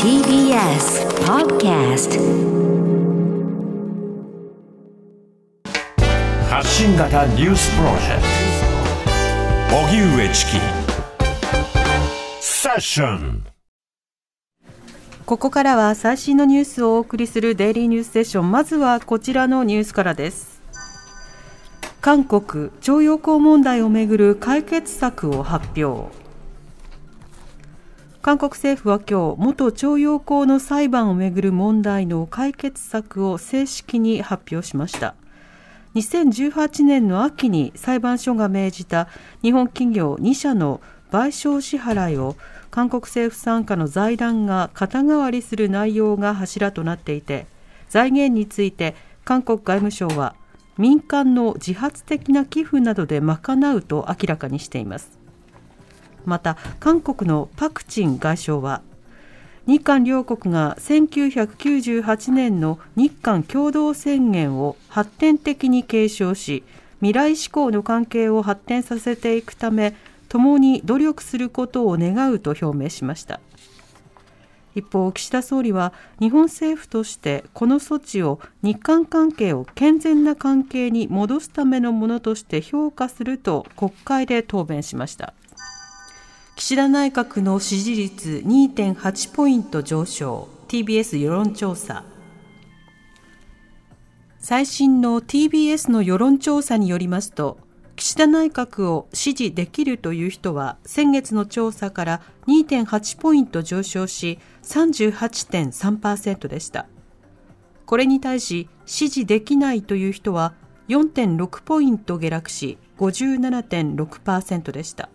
TBS Podcast 発信型ニュースプロジェクト。荻上チキ。セッション。ここからは最新のニュースをお送りするデイリーニュースセッション。まずはこちらのニュースからです。韓国徴用工問題をめぐる解決策を発表韓国政府は今日元徴用工の裁判をめぐる問題の解決策を正式に発表しました。2018年の秋に裁判所が命じた日本企業2社の賠償支払いを韓国政府傘下の財団が肩代わりする内容が柱となっていて財源について韓国外務省は民間の自発的な寄付などで賄うと明らかにしています。また韓国のパク・チン外相は日韓両国が1998年の日韓共同宣言を発展的に継承し未来志向の関係を発展させていくため共に努力することを願うと表明しました。一方岸田総理は日本政府としてこの措置を日韓関係を健全な関係に戻すためのものとして評価すると国会で答弁しました。岸田内閣の支持率2.8ポイント上昇。TBS 世論調査。最新の TBS の世論調査によりますと岸田内閣を支持できるという人は先月の調査から2.8ポイント上昇し38.3%でした。これに対し支持できないという人は4.6ポイント下落し57.6%でした。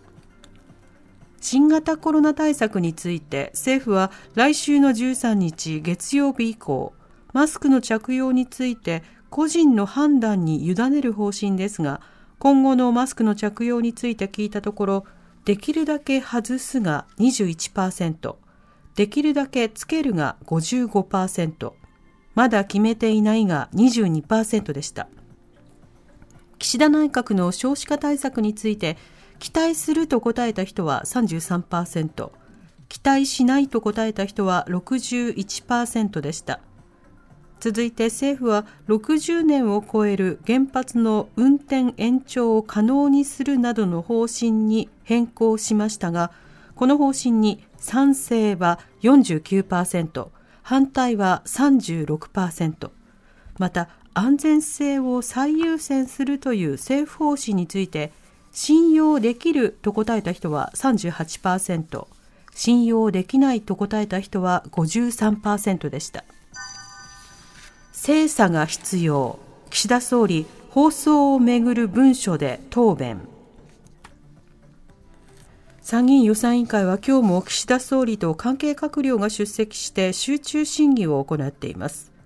新型コロナ対策について政府は来週の13日月曜日以降マスクの着用について個人の判断に委ねる方針ですが今後のマスクの着用について聞いたところできるだけ外すが21%できるだけつけるが55%まだ決めていないが22%でした。岸田内閣の少子化対策について期待すると答えた人は33%、期待しないと答えた人は61%でした。続いて政府は60年を超える原発の運転延長を可能にするなどの方針に変更しましたが、この方針に賛成は49%、反対は36%、また安全性を最優先するという政府方針について信用できると答えた人は38%、信用できないと答えた人は53%でした。精査が必要。岸田総理、放送をめぐる文書で答弁。参議院予算委員会は今日も岸田総理と関係閣僚が出席して集中審議を行っています。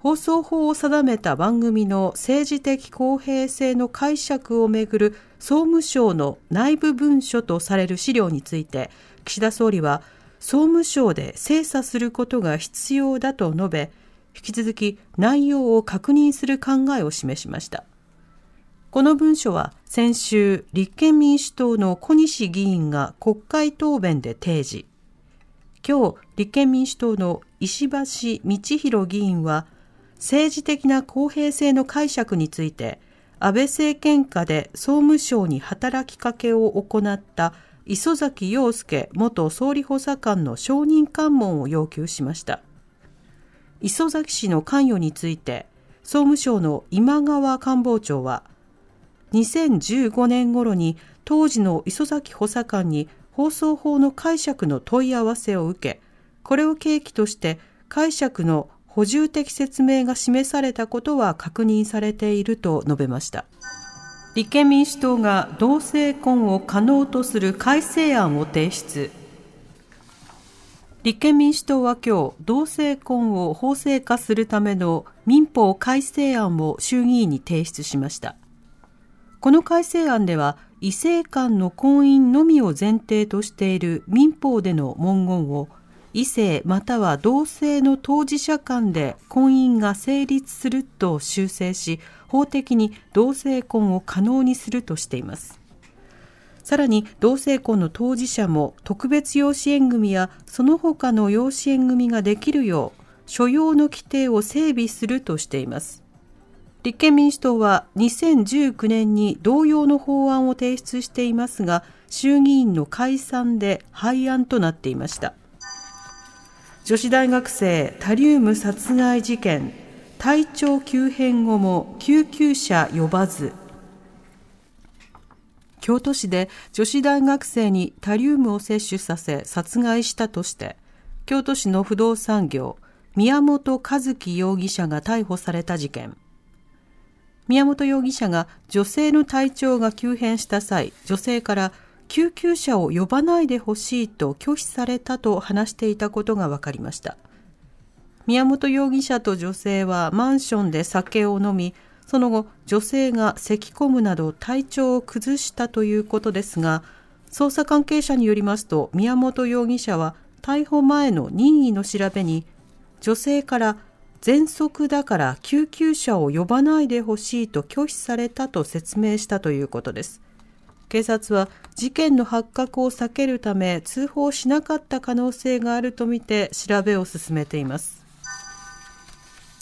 放送法を定めた番組の政治的公平性の解釈をめぐる総務省の内部文書とされる資料について岸田総理は総務省で精査することが必要だと述べ引き続き内容を確認する考えを示しました。この文書は先週立憲民主党の小西議員が国会答弁で提示。今日立憲民主党の石橋道弘議員は政治的な公平性の解釈について安倍政権下で総務省に働きかけを行った磯崎陽介元総理補佐官の証人喚問を要求しました。磯崎氏の関与について総務省の今川官房長は2015年頃に当時の磯崎補佐官に放送法の解釈の問い合わせを受けこれを契機として解釈の補充的説明が示されたことは確認されていると述べました。立憲民主党が同性婚を可能とする改正案を提出。立憲民主党は今日同性婚を法制化するための民法改正案を衆議院に提出しました。この改正案では異性間の婚姻のみを前提としている民法での文言を異性または同性の当事者間で婚姻が成立すると修正し法的に同性婚を可能にするとしています。さらに同性婚の当事者も特別養子縁組やその他の養子縁組ができるよう所要の規定を整備するとしています。立憲民主党は2019年に同様の法案を提出していますが衆議院の解散で廃案となっていました。女子大学生タリウム殺害事件体調急変後も救急車呼ばず。京都市で女子大学生にタリウムを摂取させ殺害したとして京都市の不動産業宮本一樹容疑者が逮捕された事件。宮本容疑者が女性の体調が急変した際女性から救急車を呼ばないでほしいと拒否されたと話していたことが分かりました。宮本容疑者と女性はマンションで酒を飲みその後女性が咳き込むなど体調を崩したということですが捜査関係者によりますと宮本容疑者は逮捕前の任意の調べに女性から喘息だから救急車を呼ばないでほしいと拒否されたと説明したということです。警察は事件の発覚を避けるため通報しなかった可能性があるとみて調べを進めています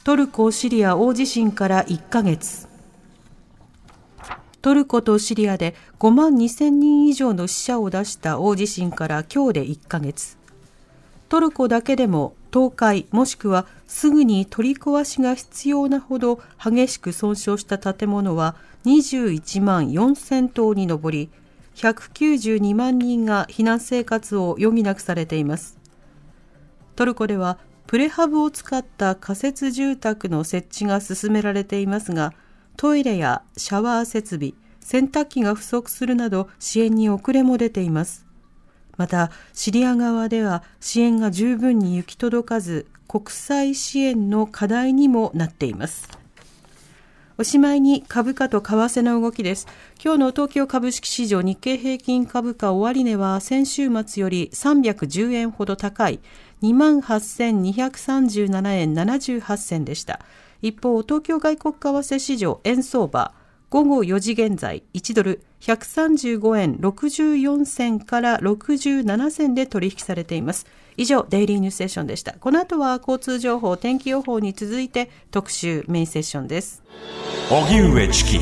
トルコ・シリア大地震から1ヶ月。トルコとシリアで5万2000人以上の死者を出した大地震から今日で1ヶ月。トルコだけでも倒壊もしくはすぐに取り壊しが必要なほど激しく損傷した建物は21万4000棟に上り、192万人が避難生活を余儀なくされています。トルコではプレハブを使った仮設住宅の設置が進められていますが、トイレやシャワー設備、洗濯機が不足するなど支援に遅れも出ています。また、シリア側では支援が十分に行き届かず、国際支援の課題にもなっています。おしまいに株価と為替の動きです。今日の東京株式市場日経平均株価終値は先週末より310円ほど高い28,237円78銭でした。一方、東京外国為替市場円相場、午後4時現在、1ドル135円64銭から67銭で取引されています。以上、デイリーニュースセッションでした。この後は交通情報、天気予報に続いて特集メインセッションです。荻上チキ。